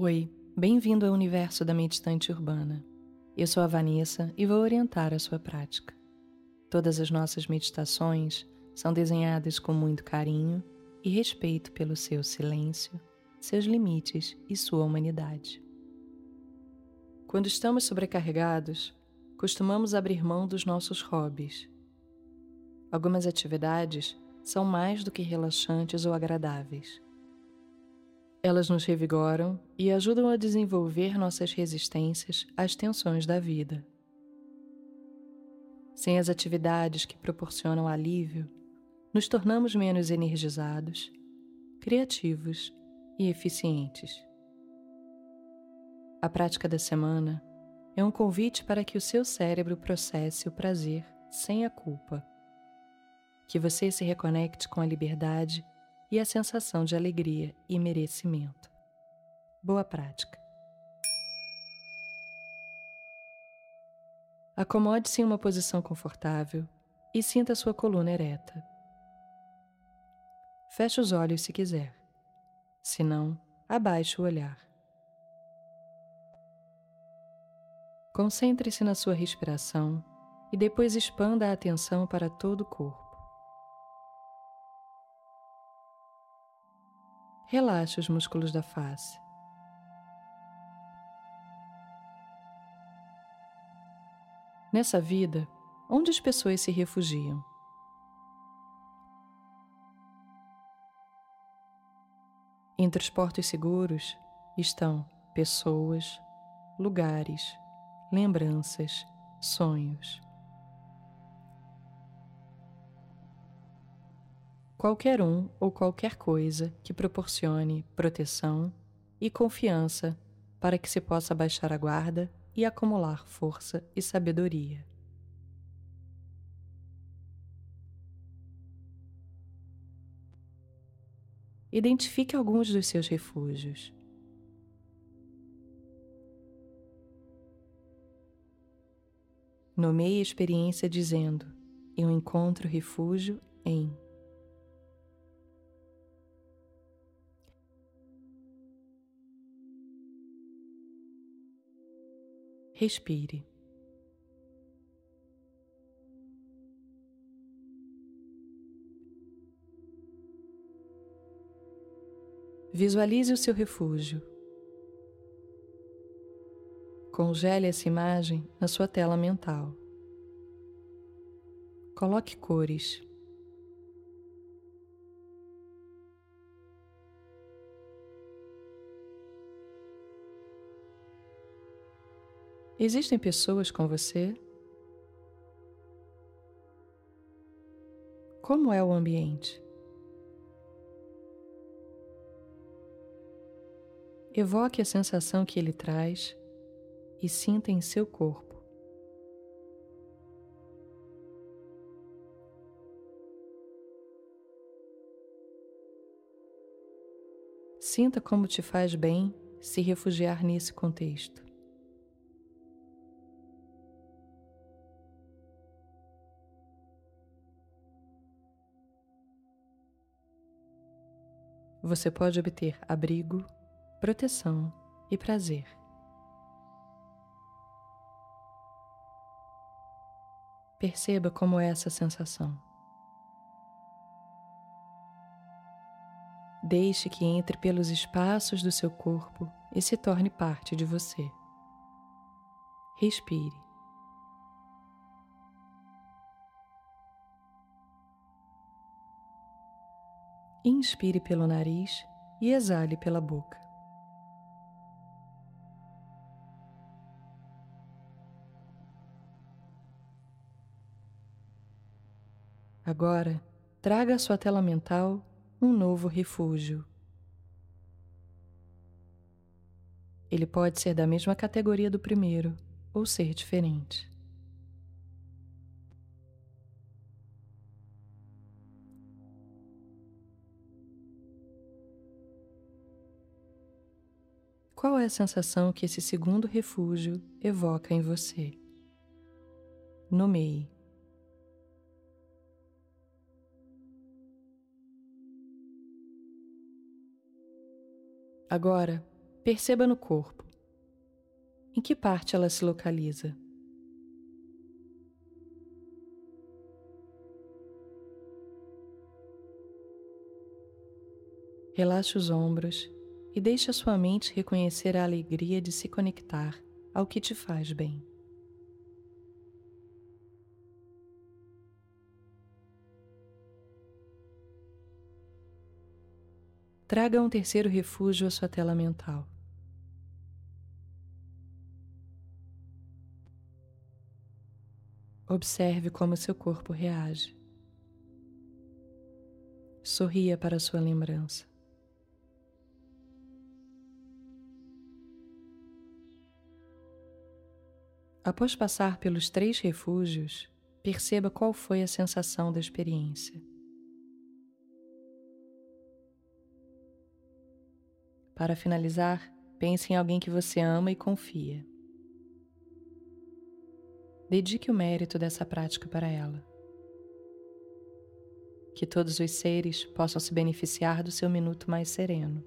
Oi, bem-vindo ao universo da meditante urbana. Eu sou a Vanessa e vou orientar a sua prática. Todas as nossas meditações são desenhadas com muito carinho e respeito pelo seu silêncio, seus limites e sua humanidade. Quando estamos sobrecarregados, costumamos abrir mão dos nossos hobbies. Algumas atividades são mais do que relaxantes ou agradáveis. Elas nos revigoram e ajudam a desenvolver nossas resistências às tensões da vida. Sem as atividades que proporcionam alívio, nos tornamos menos energizados, criativos e eficientes. A prática da semana é um convite para que o seu cérebro processe o prazer sem a culpa. Que você se reconecte com a liberdade e a sensação de alegria e merecimento. Boa prática. Acomode-se em uma posição confortável e sinta sua coluna ereta. Feche os olhos se quiser. Se não, abaixe o olhar. Concentre-se na sua respiração e depois expanda a atenção para todo o corpo. Relaxe os músculos da face. Nessa vida, onde as pessoas se refugiam? Entre os portos seguros estão pessoas, lugares, lembranças, sonhos. Qualquer um ou qualquer coisa que proporcione proteção e confiança para que se possa baixar a guarda e acumular força e sabedoria. Identifique alguns dos seus refúgios. Nomeie a experiência dizendo: Eu encontro refúgio em. Respire. Visualize o seu refúgio. Congele essa imagem na sua tela mental. Coloque cores. Existem pessoas com você? Como é o ambiente? Evoque a sensação que ele traz e sinta em seu corpo. Sinta como te faz bem se refugiar nesse contexto. Você pode obter abrigo, proteção e prazer. Perceba como é essa sensação. Deixe que entre pelos espaços do seu corpo e se torne parte de você. Respire. Inspire pelo nariz e exale pela boca. Agora, traga à sua tela mental um novo refúgio. Ele pode ser da mesma categoria do primeiro ou ser diferente. Qual é a sensação que esse segundo refúgio evoca em você? Nomeie. Agora, perceba no corpo. Em que parte ela se localiza? Relaxe os ombros e deixe a sua mente reconhecer a alegria de se conectar ao que te faz bem. Traga um terceiro refúgio à sua tela mental. Observe como seu corpo reage. Sorria para sua lembrança. Após passar pelos três refúgios, perceba qual foi a sensação da experiência. Para finalizar, pense em alguém que você ama e confia. Dedique o mérito dessa prática para ela. Que todos os seres possam se beneficiar do seu minuto mais sereno.